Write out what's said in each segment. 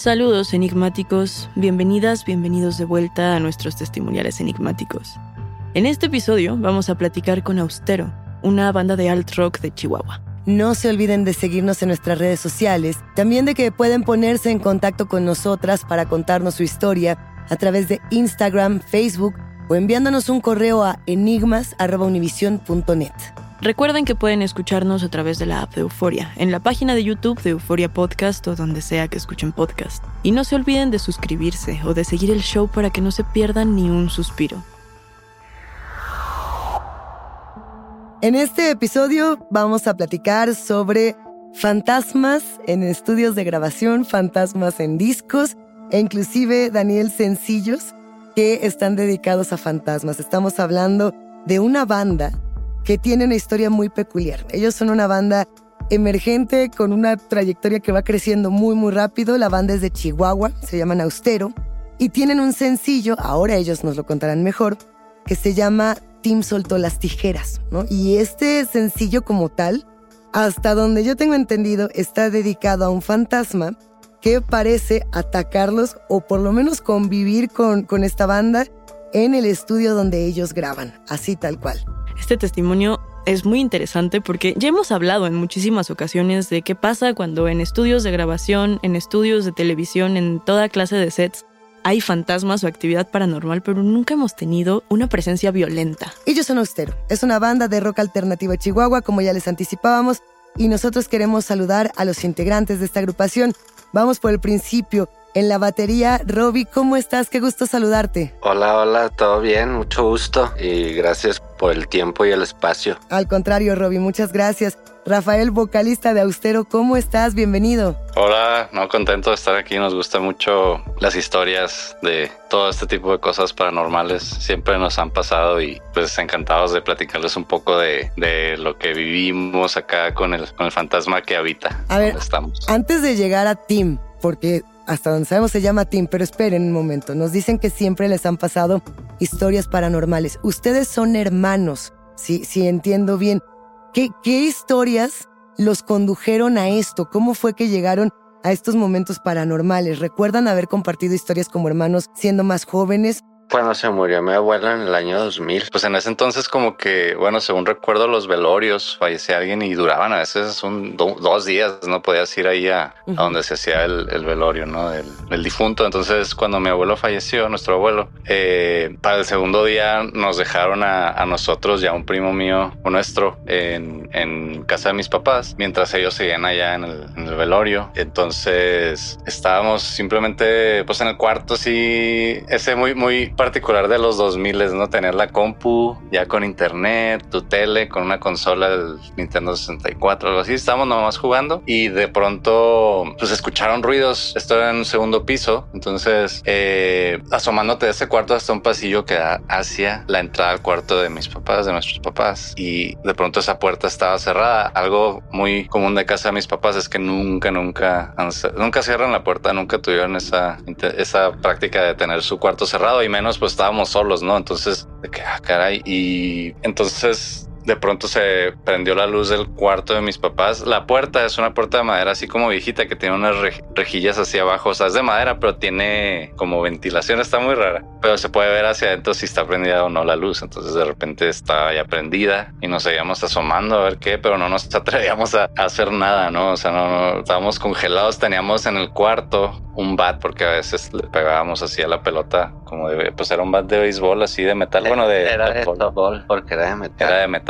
Saludos enigmáticos, bienvenidas, bienvenidos de vuelta a nuestros testimoniales enigmáticos. En este episodio vamos a platicar con Austero, una banda de alt rock de Chihuahua. No se olviden de seguirnos en nuestras redes sociales, también de que pueden ponerse en contacto con nosotras para contarnos su historia a través de Instagram, Facebook o enviándonos un correo a enigmas.univision.net. Recuerden que pueden escucharnos a través de la app de Euforia, en la página de YouTube de Euforia Podcast o donde sea que escuchen podcast. Y no se olviden de suscribirse o de seguir el show para que no se pierdan ni un suspiro. En este episodio vamos a platicar sobre fantasmas en estudios de grabación, fantasmas en discos e inclusive, Daniel, sencillos que están dedicados a fantasmas. Estamos hablando de una banda que tiene una historia muy peculiar. Ellos son una banda emergente con una trayectoria que va creciendo muy muy rápido. La banda es de Chihuahua, se llaman Austero y tienen un sencillo, ahora ellos nos lo contarán mejor, que se llama Tim soltó las tijeras, ¿no? Y este sencillo como tal, hasta donde yo tengo entendido, está dedicado a un fantasma que parece atacarlos o por lo menos convivir con, con esta banda en el estudio donde ellos graban, así tal cual. Este testimonio es muy interesante porque ya hemos hablado en muchísimas ocasiones de qué pasa cuando en estudios de grabación, en estudios de televisión, en toda clase de sets, hay fantasmas o actividad paranormal, pero nunca hemos tenido una presencia violenta. Ellos son Austero, es una banda de rock alternativo de Chihuahua, como ya les anticipábamos, y nosotros queremos saludar a los integrantes de esta agrupación. Vamos por el principio. En la batería, Robbie, ¿cómo estás? Qué gusto saludarte. Hola, hola, todo bien, mucho gusto y gracias por el tiempo y el espacio. Al contrario, Robbie, muchas gracias. Rafael, vocalista de Austero, ¿cómo estás? Bienvenido. Hola, no contento de estar aquí. Nos gusta mucho las historias de todo este tipo de cosas paranormales. Siempre nos han pasado y pues encantados de platicarles un poco de, de lo que vivimos acá con el, con el fantasma que habita. A ver, estamos. antes de llegar a Tim, porque hasta donde sabemos se llama Tim, pero esperen un momento. Nos dicen que siempre les han pasado historias paranormales. Ustedes son hermanos, si, si entiendo bien. ¿Qué, ¿Qué historias los condujeron a esto? ¿Cómo fue que llegaron a estos momentos paranormales? ¿Recuerdan haber compartido historias como hermanos siendo más jóvenes Cuando se murió mi abuela en el año 2000. Pues en ese entonces como que, bueno, según recuerdo los velorios, fallecía alguien y duraban a veces un, dos días, no podías ir ahí a, donde se hacía el, velorio, ¿no? Del, difunto. Entonces cuando mi abuelo falleció, nuestro abuelo, eh, para el segundo día nos dejaron a, nosotros, ya un primo mío o nuestro, en, en, casa de mis papás, mientras ellos seguían allá en el, en el velorio. Entonces estábamos simplemente pues en el cuarto, sí, ese muy, muy particular de los 2000, ¿no? Tener la compu ya con internet, tu tele, con una consola del Nintendo 64, algo así. Estábamos nomás jugando y de pronto pues escucharon ruidos. Esto en un segundo piso. Entonces, eh, asomándote de ese cuarto hasta un pasillo que da hacia la entrada al cuarto de mis papás, de nuestros papás. Y de pronto esa puerta estaba cerrada. Algo muy común de casa de mis papás es que nunca, nunca, nunca cierran la puerta, nunca tuvieron esa, esa práctica de tener su cuarto cerrado y menos pues estábamos solos, ¿no? Entonces, de que, ah, caray. Y entonces de pronto se prendió la luz del cuarto de mis papás. La puerta es una puerta de madera así como viejita que tiene unas rejillas hacia abajo. O sea, es de madera, pero tiene como ventilación. Está muy rara. Pero se puede ver hacia adentro si está prendida o no la luz. Entonces de repente estaba ya prendida y nos seguíamos asomando a ver qué, pero no nos atrevíamos a, hacer nada, ¿no? O sea, no, no, estábamos congelados. Teníamos en el cuarto un bat porque a veces le pegábamos así a la pelota como de, pues era un bat de béisbol así de metal. Bueno, de... Era de fútbol porque era de metal. Era de metal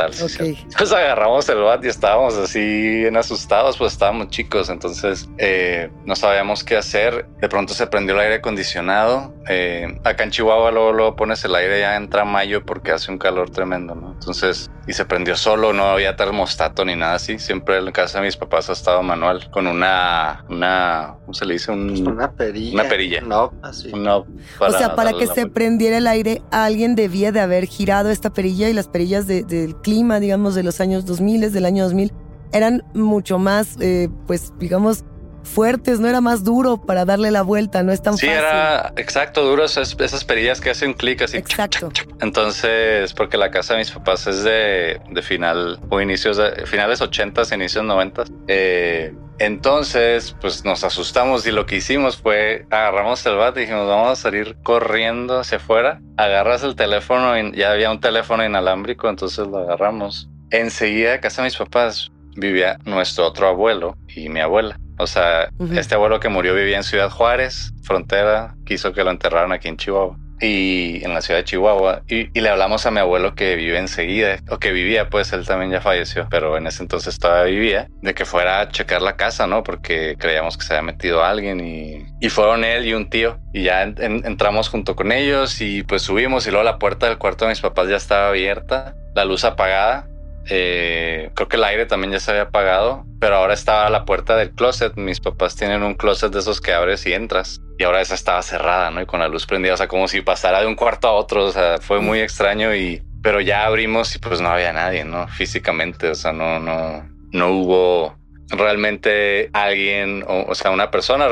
pues agarramos el bat y estábamos así bien asustados, pues estábamos chicos, entonces eh, no sabíamos qué hacer. De pronto se prendió el aire acondicionado. Eh, acá en Chihuahua luego, luego, pones el aire ya entra mayo porque hace un calor tremendo, ¿no? Entonces, y se prendió solo, no había termostato ni nada así. Siempre en casa de mis papás ha estado manual con una, una, ¿cómo se le dice? Pues una perilla. Una perilla. No, así. o sea, para que se prendiera el aire, alguien debía de haber girado esta perilla y las perillas del clima digamos, de los años 2000, del año 2000, eran mucho más, eh, pues, digamos, fuertes, no era más duro para darle la vuelta, no es tan fácil. Sí, era exacto, duro esas, esas perillas que hacen clic así. Exacto. Entonces, porque la casa de mis papás es de, de final o inicios de finales 80 inicios 90 eh, entonces, pues nos asustamos y lo que hicimos fue agarramos el bat y dijimos, vamos a salir corriendo hacia afuera. Agarras el teléfono y ya había un teléfono inalámbrico, entonces lo agarramos. Enseguida, casa de mis papás, vivía nuestro otro abuelo y mi abuela. O sea, este abuelo que murió vivía en Ciudad Juárez, frontera, quiso que lo enterraran aquí en Chihuahua y en la ciudad de Chihuahua y, le hablamos a mi abuelo que vive enseguida o que vivía pues él también ya falleció pero en ese entonces todavía vivía de que fuera a checar la casa no porque creíamos que se había metido alguien y, fueron él y un tío y ya entramos junto con ellos y pues subimos y luego la puerta del cuarto de mis papás ya estaba abierta la luz apagada eh, creo que el aire también ya se había apagado, pero ahora estaba a la puerta del closet. Mis papás tienen un closet de esos que abres y entras. Y ahora esa estaba cerrada, ¿no? Y con la luz prendida, o sea, como si pasara de un cuarto a otro. O sea, fue muy extraño y... Pero ya abrimos y pues no había nadie, ¿no? Físicamente, o sea, no, no, no hubo realmente alguien, o, sea, una persona,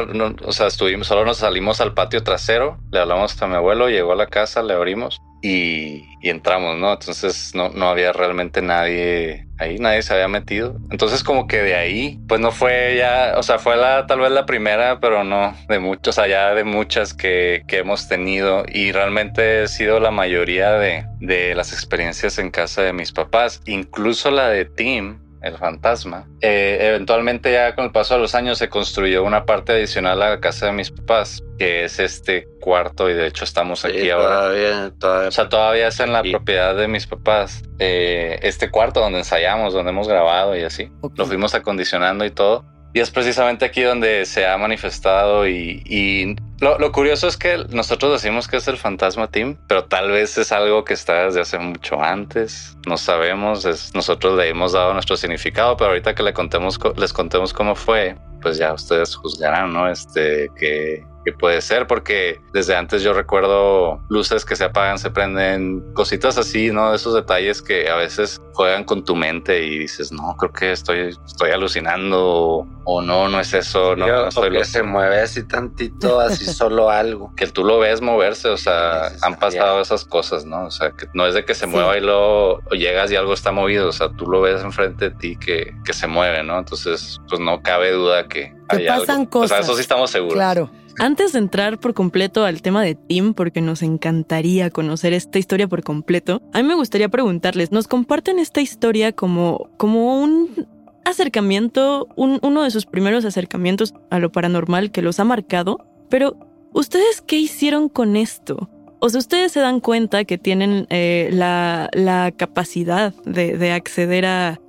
o sea, estuvimos, solo nos salimos al patio trasero, le hablamos a mi abuelo, llegó a la casa, le abrimos y, entramos, ¿no? Entonces no, no había realmente nadie ahí, nadie se había metido. Entonces como que de ahí, pues no fue ya, o sea, fue la tal vez la primera, pero no de muchos, allá de muchas que, que hemos tenido y realmente he sido la mayoría de, de las experiencias en casa de mis papás, incluso la de Tim el fantasma. Eh, eventualmente ya con el paso de los años se construyó una parte adicional a la casa de mis papás, que es este cuarto y de hecho estamos aquí ahora. Todavía, O sea, todavía es en la propiedad de mis papás. Eh, este cuarto donde ensayamos, donde hemos grabado y así. Lo fuimos acondicionando y todo. Y es precisamente aquí donde se ha manifestado y, lo, curioso es que nosotros decimos que es el fantasma team, pero tal vez es algo que está desde hace mucho antes. No sabemos, nosotros le hemos dado nuestro significado, pero ahorita que le contemos, les contemos cómo fue, pues ya ustedes juzgarán, ¿no? Este, que que puede ser, porque desde antes yo recuerdo luces que se apagan, se prenden, cositas así, ¿no? Esos detalles que a veces juegan con tu mente y dices, no, creo que estoy, estoy alucinando o no, no es eso, no, que se mueve así tantito, así solo algo. Que tú lo ves moverse, o sea, han pasado esas cosas, ¿no? O sea, que no es de que se mueva y luego llegas y algo está movido, o sea, tú lo ves enfrente de ti que, que se mueve, ¿no? Entonces, pues no cabe duda que... Que pasan cosas. O sea, eso sí estamos seguros. Claro. Antes de entrar por completo al tema de Tim, porque nos encantaría conocer esta historia por completo, a mí me gustaría preguntarles, ¿nos comparten esta historia como, como un acercamiento, uno de sus primeros acercamientos a lo paranormal que los ha marcado? Pero, ¿ustedes qué hicieron con esto? O sea, ustedes se dan cuenta que tienen eh, la, la, capacidad de, de, acceder a,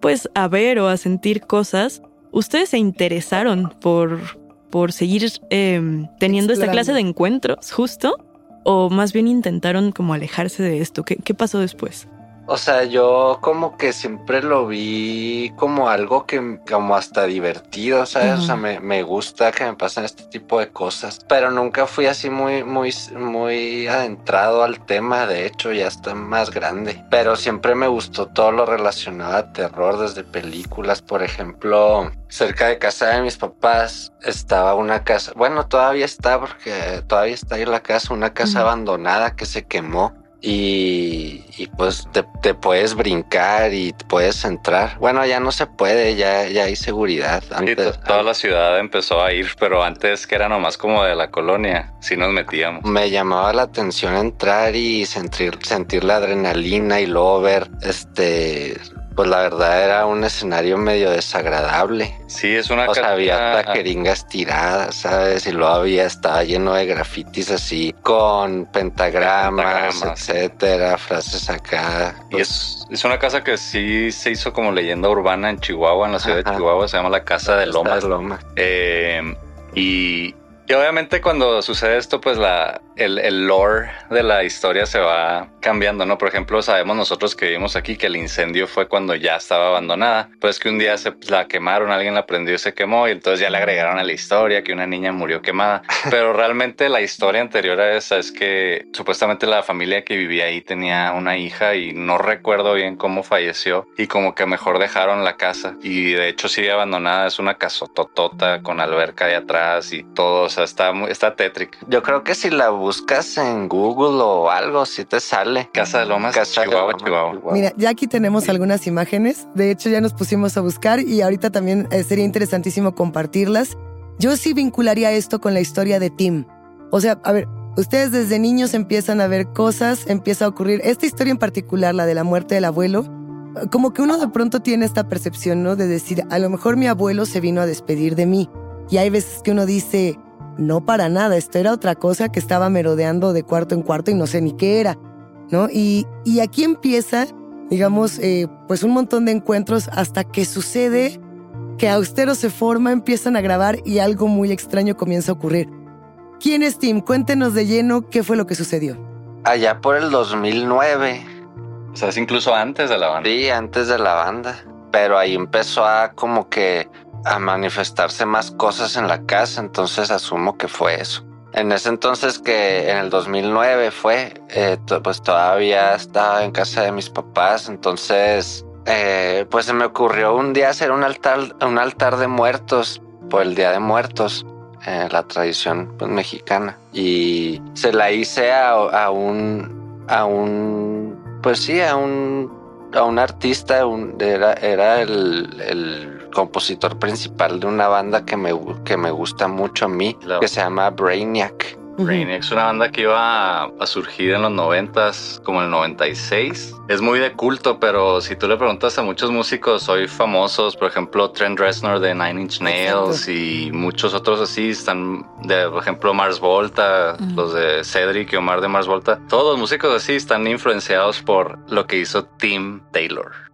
pues, a ver o a sentir cosas. Ustedes se interesaron por, por seguir eh, teniendo esta clase de encuentros, justo. O más bien intentaron como alejarse de esto. ¿Qué, qué pasó después? O sea, yo como que siempre lo vi como algo que como hasta divertido, ¿sabes? O sea, me, me, gusta que me pasen este tipo de cosas, pero nunca fui así muy, muy, muy adentrado al tema, de hecho ya está más grande, pero siempre me gustó todo lo relacionado a terror desde películas, por ejemplo, cerca de casa de mis papás estaba una casa, bueno, todavía está porque todavía está ahí la casa, una casa abandonada que se quemó y, pues te, puedes brincar y puedes entrar. Bueno, ya no se puede, ya, ya hay seguridad. Antes, toda la ciudad empezó a ir, pero antes que era nomás como de la colonia, si nos metíamos. Me llamaba la atención entrar y sentir, sentir la adrenalina y luego ver este pues la verdad era un escenario medio desagradable. Sí, es una o sea, había hasta jeringas tiradas, ¿sabes? Y luego había, estaba lleno de grafitis así, con pentagramas, etcétera, frases acá. Y es, es, una casa que sí se hizo como leyenda urbana en Chihuahua, en la ciudad de Chihuahua, se llama la Casa de Lomas. Loma. Eh, y y obviamente cuando sucede esto, pues la, el, el, lore de la historia se va cambiando, ¿no? Por ejemplo, sabemos nosotros que vivimos aquí que el incendio fue cuando ya estaba abandonada, pues que un día se la quemaron, alguien la prendió y se quemó y entonces ya le agregaron a la historia que una niña murió quemada. Pero realmente la historia anterior a esa es que supuestamente la familia que vivía ahí tenía una hija y no recuerdo bien cómo falleció y como que mejor dejaron la casa y de hecho sigue abandonada, es una casototota con alberca de atrás y todo sea, está, está tétrica. Yo creo que si la buscas en Google o algo, si te sale. Casa de Lomas, Casa Chihuahua, Chihuahua, Mira, ya aquí tenemos algunas imágenes. De hecho, ya nos pusimos a buscar y ahorita también eh, sería interesantísimo compartirlas. Yo sí vincularía esto con la historia de Tim. O sea, a ver, ustedes desde niños empiezan a ver cosas, empieza a ocurrir. Esta historia en particular, la de la muerte del abuelo, como que uno de pronto tiene esta percepción, ¿no? De decir, a lo mejor mi abuelo se vino a despedir de mí. Y hay veces que uno dice, no para nada, esto era otra cosa que estaba merodeando de cuarto en cuarto y no sé ni qué era, ¿no? Y, y aquí empieza, digamos, eh, pues un montón de encuentros hasta que sucede que Austero se forma, empiezan a grabar y algo muy extraño comienza a ocurrir. ¿Quién es Tim? Cuéntenos de lleno qué fue lo que sucedió. Allá por el 2009. O sea, es incluso antes de la banda. Sí, antes de la banda. Pero ahí empezó a como que a manifestarse más cosas en la casa, entonces asumo que fue eso. En ese entonces que en el 2009 fue, eh, pues todavía estaba en casa de mis papás, entonces eh, pues se me ocurrió un día hacer un altar, un altar de muertos por el Día de Muertos, eh, la tradición pues, mexicana, y se la hice a, a un, a un, pues sí, a un a un artista, era, era el, compositor principal de una banda que me, que me gusta mucho a mí, que se llama Brainiac. Brainiac es una banda que iba a, surgir en los noventas, como en el 96. Es muy de culto, pero si tú le preguntas a muchos músicos hoy famosos, por ejemplo Trent Reznor de Nine Inch Nails y muchos otros así, están de, por ejemplo, Mars Volta, los de Cedric y Omar de Mars Volta, todos los músicos así están influenciados por lo que hizo Tim Taylor.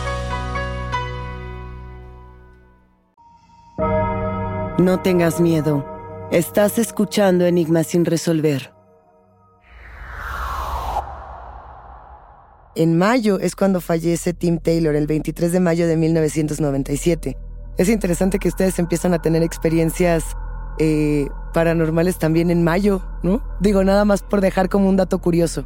No tengas miedo. Estás escuchando Enigmas sin resolver. En mayo es cuando fallece Tim Taylor, el 23 de mayo de 1997. Es interesante que ustedes empiezan a tener experiencias eh, paranormales también en mayo, ¿no? Digo, nada más por dejar como un dato curioso.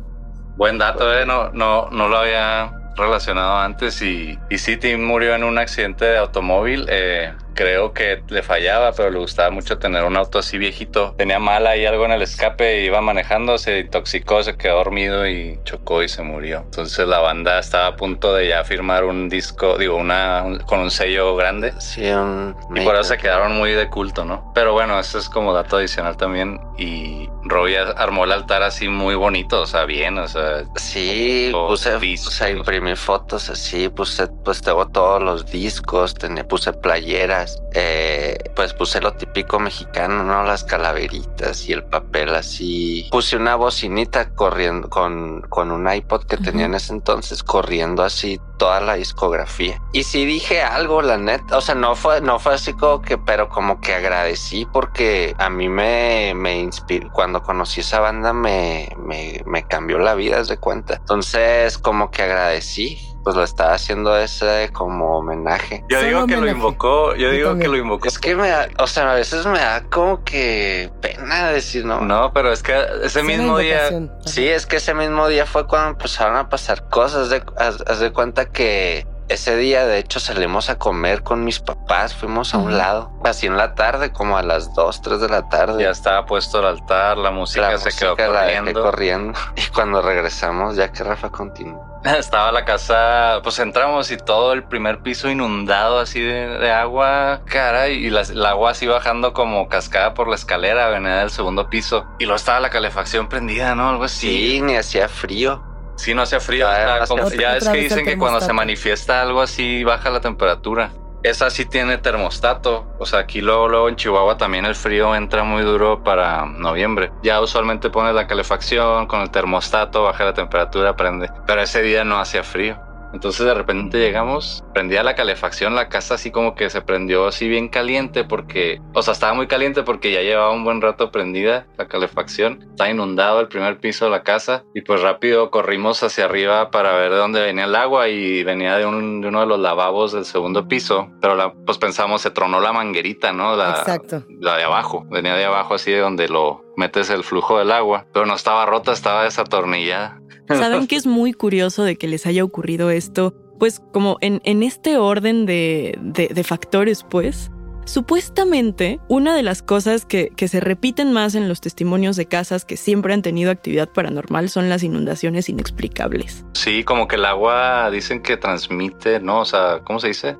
Buen dato, eh. no, no, no lo había relacionado antes y, y sí, Tim murió en un accidente de automóvil. Eh, creo que le fallaba, pero le gustaba mucho tener un auto así viejito. Tenía mal ahí algo en el escape, iba manejando, se intoxicó, se quedó dormido y chocó y se murió. Entonces la banda estaba a punto de ya firmar un disco, digo, una un- con un sello grande. Sí, un... Y por eso se quedaron muy de culto, ¿no? Pero bueno, eso es como dato adicional también. Y Robbie armó el altar así muy bonito, o sea, bien, o sea. Sí, puse, puse imprimir fotos así, puse, pues tengo todos los discos, tenía, puse playeras, eh, pues puse lo típico mexicano, ¿no? Las calaveritas y el papel así. Puse una bocinita corriendo con, con un iPod que tenía en ese entonces, corriendo así toda la discografía. Y sí dije algo, la neta, o sea, no fue, no fue así como que, pero como que agradecí porque a mí me, me inspiró, cuando conocí esa banda me, me, me cambió la vida, de cuenta. Entonces, como que agradecí, pues lo estaba haciendo ese como homenaje. Yo digo que lo invocó, yo digo que lo invocó. Es que me da, o sea, a veces me da como que pena decir no. No, pero es que ese mismo día. Sí, es que ese mismo día fue cuando empezaron a pasar cosas. De, haz, haz de cuenta que ese día, de hecho, salimos a comer con mis papás, fuimos a un lado, así en la tarde, como a las 2, 3 de la tarde. Ya estaba puesto el altar, la música La se quedó música corriendo. corriendo. Y cuando regresamos, ya que Rafa continuó. Estaba la casa, pues entramos y todo el primer piso inundado así de, de agua, cara, y la, el agua así bajando como cascada por la escalera, venía del segundo piso. Y luego estaba la calefacción prendida, ¿no? Algo así. Sí, ni hacía frío. Sí, no hacía frío. o sea, como- hacía ya es que dicen que cuando se manifiesta algo así baja la temperatura. Esa sí tiene termostato. O sea, aquí luego, en Chihuahua también el frío entra muy duro para noviembre. Ya usualmente pones la calefacción con el termostato, baja la temperatura, prende. Pero ese día no hacía frío. Entonces de repente llegamos, prendía la calefacción, la casa así como que se prendió así bien caliente porque, o sea, estaba muy caliente porque ya llevaba un buen rato prendida la calefacción. Estaba inundado el primer piso de la casa y pues rápido corrimos hacia arriba para ver de dónde venía el agua y venía de, un- de uno de los lavabos del segundo piso. Pero la- pues pensamos, se tronó la manguerita, ¿no? La, Exacto. la de abajo, venía de abajo así de donde lo metes el flujo del agua. Pero no estaba rota, estaba desatornillada. ¿Saben que es muy curioso de que les haya ocurrido esto? Pues como en, en este orden de, de- de factores, pues, supuestamente una de las cosas que, que se repiten más en los testimonios de casas que siempre han tenido actividad paranormal son las inundaciones inexplicables. Sí, como que el agua dicen que transmite, ¿no? O sea, ¿cómo se dice?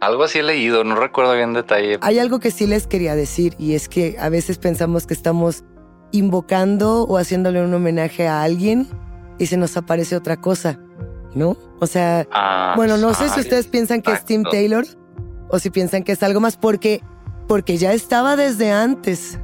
Algo así he leído, no recuerdo bien detalle. Hay algo que sí les quería decir y es que a veces pensamos que estamos invocando o haciéndole un homenaje a alguien y se nos aparece otra cosa, ¿no? O sea, Ah, bueno, no sé si ustedes piensan que es Tim. Taylor o si piensan que es algo más porque porque ya estaba desde antes.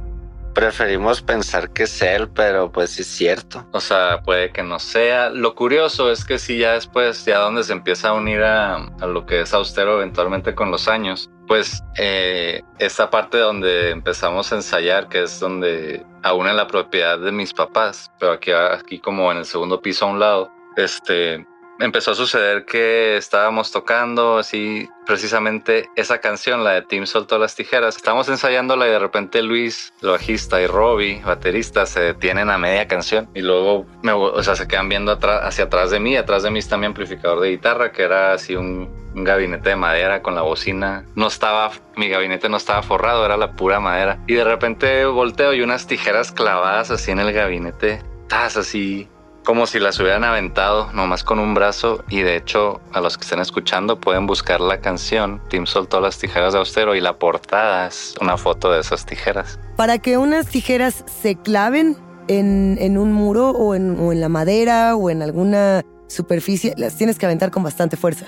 Preferimos pensar que es él, pero pues es cierto. O sea, puede que no sea. Lo curioso es que sí, ya después, ya donde se empieza a unir a, a lo que es austero eventualmente con los años, pues eh, esta parte donde empezamos a ensayar, que es donde aún en la propiedad de mis papás, pero aquí, aquí como en el segundo piso a un lado, este, empezó a suceder que estábamos tocando así precisamente esa canción, la de Tim soltó las tijeras. Estábamos ensayándola y de repente Luis, el bajista, y Robbie, baterista, se detienen a media canción y luego me, o sea, se quedan viendo hacia atrás de mí. Atrás de mí está mi amplificador de guitarra, que era así un, gabinete de madera con la bocina. No estaba, mi gabinete no estaba forrado, era la pura madera. Y de repente volteo y unas tijeras clavadas así en el gabinete. Así como si las hubieran aventado nomás con un brazo y de hecho a los que estén escuchando pueden buscar la canción Tim soltó las tijeras de austero y la portada es una foto de esas tijeras. Para que unas tijeras se claven en, en un muro o en, o en la madera o en alguna superficie, las tienes que aventar con bastante fuerza.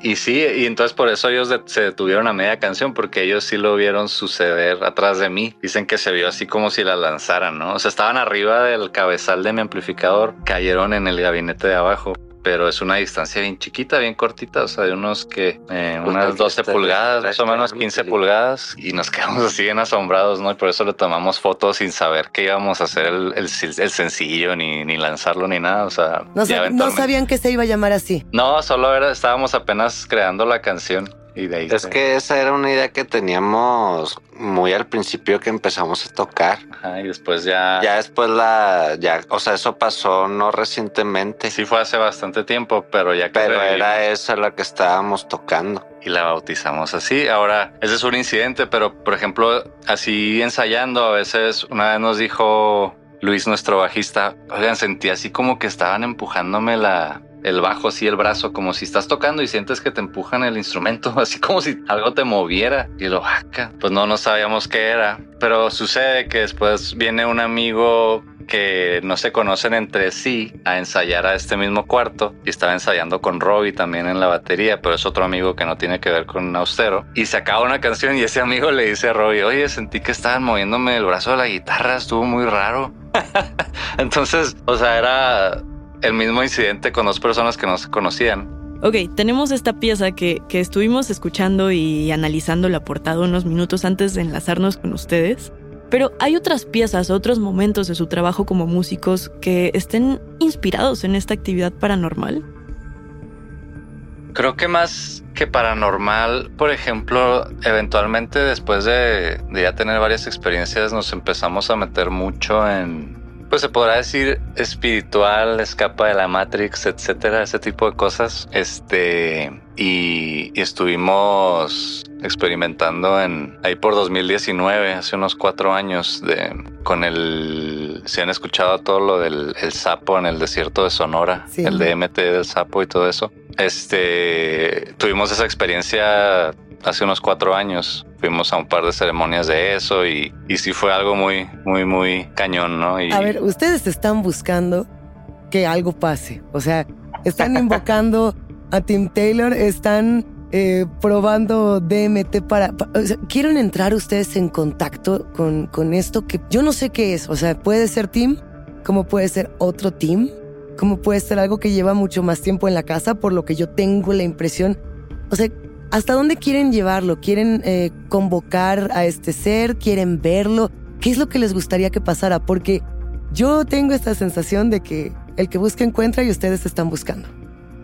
Y sí, y entonces por eso ellos se detuvieron a media canción porque ellos sí lo vieron suceder atrás de mí. Dicen que se vio así como si la lanzaran, ¿no? O sea, estaban arriba del cabezal de mi amplificador, cayeron en el gabinete de abajo. Pero es una distancia bien chiquita, bien cortita, o sea, de unos que eh, Pues unas aquí 12 está, pulgadas, más o menos extraño, 15 sí. pulgadas, y nos quedamos así bien asombrados, ¿no? Y por eso le tomamos fotos sin saber que íbamos a hacer el, el, el sencillo, ni, ni lanzarlo, ni nada, o sea, No, sab- sabían que se iba a llamar así. no, solo era, estábamos apenas creando la canción y de ahí Es que esa era una idea que teníamos muy al principio que empezamos a tocar. Ajá, y después ya... Ya después la, ya, o sea, eso pasó no recientemente. Sí fue hace bastante tiempo, pero ya que Pero revivimos era esa la que estábamos tocando. y la bautizamos así. Ahora, ese es un incidente, pero por ejemplo, así ensayando, a veces una vez nos dijo Luis, nuestro bajista, oigan, sentí así como que estaban empujándome la, el bajo, así el brazo, como si estás tocando y sientes que te empujan el instrumento, así como si algo te moviera. Y lo vaca, pues no, no sabíamos qué era. Pero sucede que después viene un amigo que no se conocen entre sí a ensayar a este mismo cuarto y estaba ensayando con Robbie también en la batería, pero es otro amigo que no tiene que ver con Austero y se acaba una canción y ese amigo le dice a Robbie, oye, sentí que estaban moviéndome el brazo de la guitarra, estuvo muy raro. Entonces, o sea, era el mismo incidente con dos personas que no se conocían. Ok, tenemos esta pieza que, que estuvimos escuchando y analizando la portada unos minutos antes de enlazarnos con ustedes. Pero hay otras piezas, otros momentos de su trabajo como músicos que estén inspirados en esta actividad paranormal. Creo que más que paranormal, por ejemplo, eventualmente después de, de ya tener varias experiencias nos empezamos a meter mucho en, pues se podrá decir espiritual, escapa de la Matrix, etcétera, ese tipo de cosas. Este, y, y estuvimos experimentando en ahí por 2019, hace unos cuatro años, de, con el, si han escuchado todo lo del el sapo en el desierto de Sonora, Sí. el DMT del sapo y todo eso. Este, tuvimos esa experiencia hace unos cuatro años. Fuimos a un par de ceremonias de eso y, y sí fue algo muy, muy, muy cañón, ¿no? Y, A ver, ustedes están buscando que algo pase. O sea, están invocando a Tim Taylor, están eh, probando DMT para... pa- o sea, ¿Quieren entrar ustedes en contacto con, con esto que yo no sé qué es? O sea, puede ser Tim, como puede ser otro Tim, como puede ser algo que lleva mucho más tiempo en la casa, por lo que yo tengo la impresión. O sea, ¿hasta dónde quieren llevarlo? ¿Quieren eh, convocar a este ser? ¿Quieren verlo? ¿Qué es lo que les gustaría que pasara? Porque yo tengo esta sensación de que el que busca encuentra y ustedes están buscando.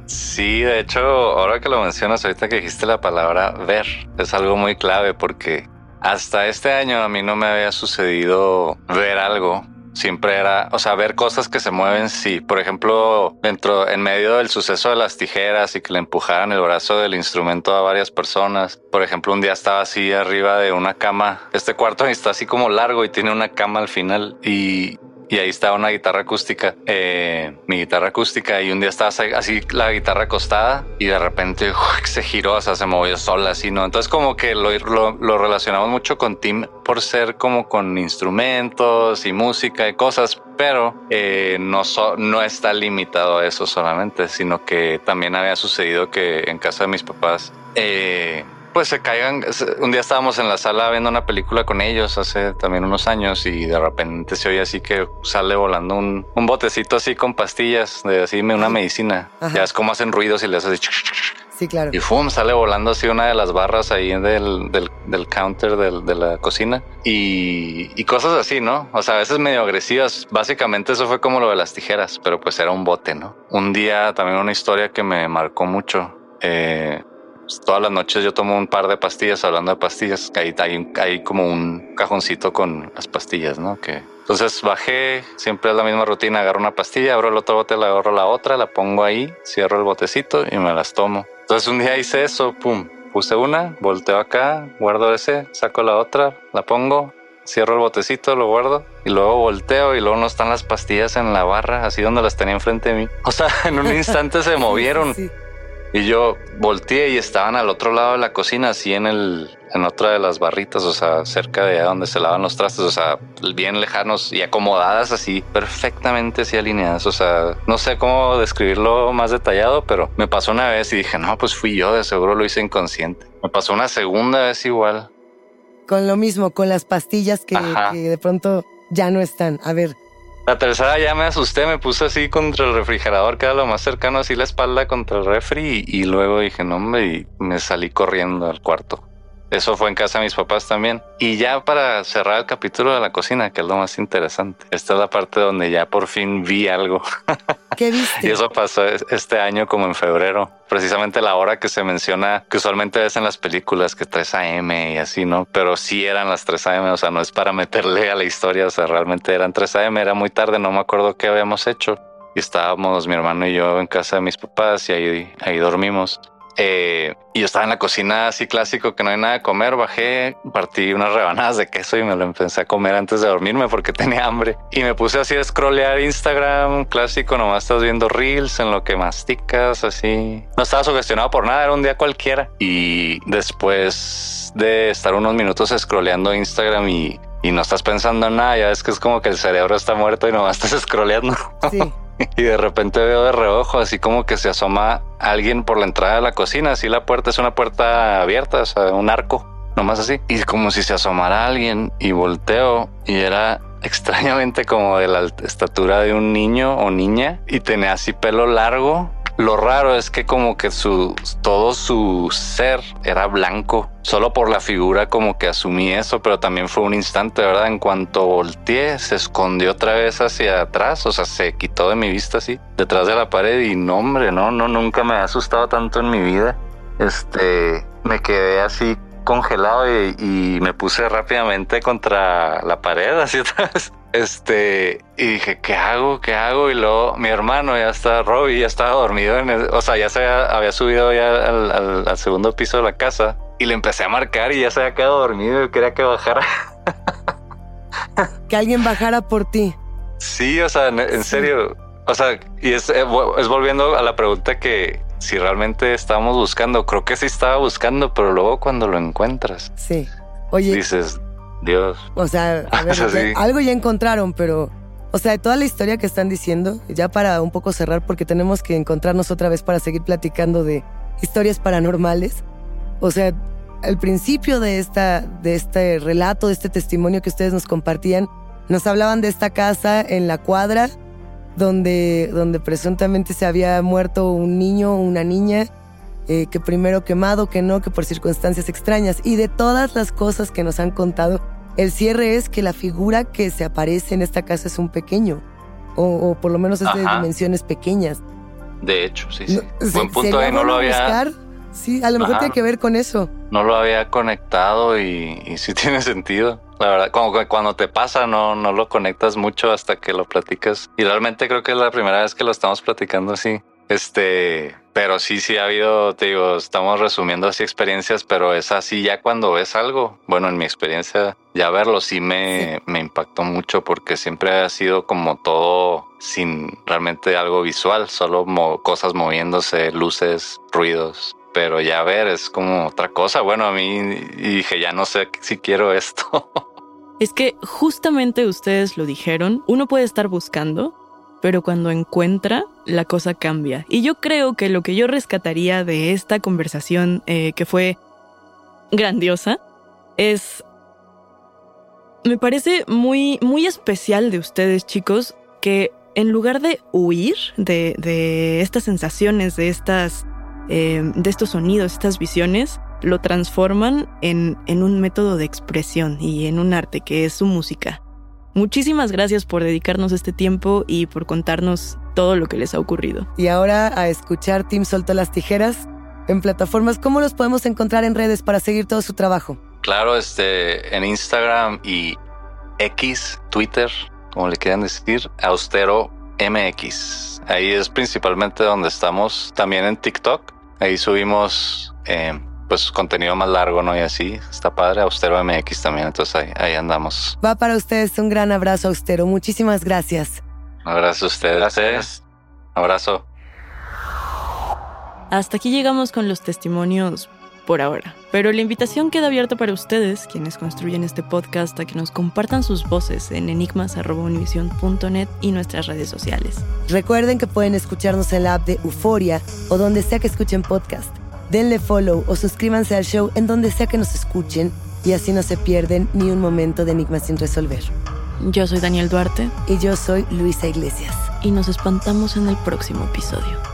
Sí, de hecho, ahora que lo mencionas, ahorita que dijiste la palabra ver, es algo muy clave porque hasta este año a mí no me había sucedido ver algo. Siempre era, o sea, ver cosas que se mueven, sí. Por ejemplo, dentro, en medio del suceso de las tijeras y que le empujaran el brazo del instrumento a varias personas. Por ejemplo, un día estaba así arriba de una cama. Este cuarto está así como largo y tiene una cama al final y, y ahí estaba una guitarra acústica, eh, mi guitarra acústica y un día estaba así la guitarra acostada y de repente se giró, o sea, se movió sola así, ¿no? Entonces como que lo, lo, relacionamos mucho con Tim por ser como con instrumentos y música y cosas, pero eh, no, no está limitado a eso solamente, sino que también había sucedido que en casa de mis papás eh, pues se caigan. Un día estábamos en la sala viendo una película con ellos hace también unos años y de repente se oye así que sale volando un, botecito así con pastillas de así una medicina. Ya es como hacen ruidos y le haces. Sí, claro. Y fum, sale volando así una de las barras ahí del, del, counter de la cocina y, y, cosas así, ¿no? O sea, a veces medio agresivas. Básicamente eso fue como lo de las tijeras, pero pues era un bote, ¿no? Un día también una historia que me marcó mucho. Eh, pues, todas las noches yo tomo un par de pastillas, hablando de pastillas, ahí hay, hay como un cajoncito con las pastillas, ¿no? Que entonces bajé, siempre es la misma rutina, agarro una pastilla, abro el otro bote, la agarro la otra, la pongo ahí, cierro el botecito y me las tomo. Entonces un día hice eso, pum, puse una, volteo acá, guardo ese, saco la otra, la pongo, cierro el botecito, lo guardo y luego volteo y luego no están las pastillas en la barra, así donde las tenía enfrente de mí. O sea, en un instante se movieron. Y yo volteé y estaban al otro lado de la cocina, así en el, en otra de las barritas, o sea, cerca de donde se lavan los trastes, o sea, bien lejanos y acomodadas así, perfectamente así alineadas. O sea, no sé cómo describirlo más detallado, pero me pasó una vez y dije, no, pues fui yo, de seguro lo hice inconsciente. Me pasó una segunda vez igual. Con lo mismo, con las pastillas que, que de pronto ya no están. A ver, la tercera ya me asusté, me puse así contra el refrigerador, que era lo más cercano, así la espalda contra el refri, y, luego dije, no, hombre, y me salí corriendo al cuarto. Eso fue en casa de mis papás también. Y ya para cerrar el capítulo de la cocina, que es lo más interesante. Esta es la parte donde ya por fin vi algo. ¿Qué viste? y eso pasó este año como en febrero. Precisamente la hora que se menciona, que usualmente ves en las películas, que 3 a.m. y así, ¿no? Pero sí eran las 3 a.m., o sea, no es para meterle a la historia, o sea, realmente eran 3 a.m., era muy tarde, no me acuerdo qué habíamos hecho. Y estábamos mi hermano y yo en casa de mis papás y ahí, ahí dormimos. Eh, y yo estaba en la cocina así clásico que no hay nada de comer. Bajé, partí unas rebanadas de queso y me lo empecé a comer antes de dormirme porque tenía hambre. Y me puse así a scrollear Instagram clásico. Nomás estás viendo reels en lo que masticas, así. No estaba sugestionado por nada, era un día cualquiera. Y después de estar unos minutos scrolleando Instagram y, y no estás pensando en nada, ya ves que es como que el cerebro está muerto y nomás estás scrolleando. Sí. Y de repente veo de reojo así como que se asoma alguien por la entrada de la cocina, así la puerta es una puerta abierta, o sea, un arco, nomás así. Y como si se asomara alguien y volteo y era extrañamente como de la estatura de un niño o niña y tenía así pelo largo lo raro es que como que su todo su ser era blanco. Solo por la figura como que asumí eso, pero también fue un instante, ¿verdad? En cuanto volteé, se escondió otra vez hacia atrás, o sea, se quitó de mi vista así, detrás de la pared y no, hombre, no, no, nunca me ha asustado tanto en mi vida. Este, me quedé así congelado y, y me puse rápidamente contra la pared, así atrás. Este, y dije, ¿qué hago? ¿Qué hago? Y luego mi hermano ya está, Robbie ya estaba dormido, en el, o sea, ya se había, subido ya al, segundo piso de la casa y le empecé a marcar y ya se había quedado dormido y quería que bajara. que alguien bajara por ti. Sí, o sea, en, serio. O sea, y es, eh, es volviendo a la pregunta que si realmente estábamos buscando, creo que sí estaba buscando, pero luego cuando lo encuentras. Sí. Oye. Dices, Dios. O sea, algo ya encontraron, pero, o sea, toda la historia que están diciendo, ya para un poco cerrar, porque tenemos que encontrarnos otra vez para seguir platicando de historias paranormales. O sea, al principio de, esta, de este relato, de este testimonio que ustedes nos compartían, nos hablaban de esta casa en la cuadra donde, donde presuntamente se había muerto un niño o una niña eh, que primero quemado, que no, que por circunstancias extrañas. Y de todas las cosas que nos han contado, el cierre es que la figura que se aparece en esta casa es un pequeño, o, por lo menos es de dimensiones pequeñas. De hecho, sí, sí. Buen punto ahí, no lo había... Sí, a lo mejor tiene que ver con eso. No lo había conectado y, y sí tiene sentido. La verdad, como que cuando te pasa no, no lo conectas mucho hasta que lo platicas. Y realmente creo que es la primera vez que lo estamos platicando así. Este, pero sí, sí ha habido, te digo, estamos resumiendo así experiencias, pero es así ya cuando ves algo. Bueno, en mi experiencia, ya verlo sí me, me impactó mucho porque siempre ha sido como todo sin realmente algo visual, solo cosas moviéndose, luces, ruidos. Pero ya ver es como otra cosa. Bueno, a mí dije, ya no sé si quiero esto. Es que justamente ustedes lo dijeron, uno puede estar buscando, pero cuando encuentra, la cosa cambia. Y yo creo que lo que yo rescataría de esta conversación, eh, que fue grandiosa, es... Me parece muy, muy especial de ustedes, chicos, que en lugar de huir de, estas sensaciones, de, estas, eh, de estos sonidos, estas visiones, lo transforman en, en un método de expresión y en un arte que es su música. Muchísimas gracias por dedicarnos este tiempo y por contarnos todo lo que les ha ocurrido. Y ahora a escuchar Team Soltó las Tijeras en plataformas. ¿Cómo los podemos encontrar en redes para seguir todo su trabajo? Claro, este, en Instagram y X, Twitter, como le quieran decir, Austero MX. Ahí es principalmente donde estamos. También en TikTok. Ahí subimos eh, pues contenido más largo, ¿no? Y así, está padre, Austero MX también, entonces ahí, ahí andamos. Va para ustedes un gran abrazo, Austero, muchísimas gracias. Un abrazo a ustedes. Gracias. Abrazo. Hasta aquí llegamos con los testimonios por ahora, pero la invitación queda abierta para ustedes, quienes construyen este podcast, a que nos compartan sus voces en enigmas.univision.net y nuestras redes sociales. Recuerden que pueden escucharnos en la app de Euforia o donde sea que escuchen podcast. Denle follow o suscríbanse al show en donde sea que nos escuchen y así no se pierden ni un momento de Enigmas sin resolver. Yo soy Daniel Duarte. Y yo soy Luisa Iglesias. Y nos espantamos en el próximo episodio.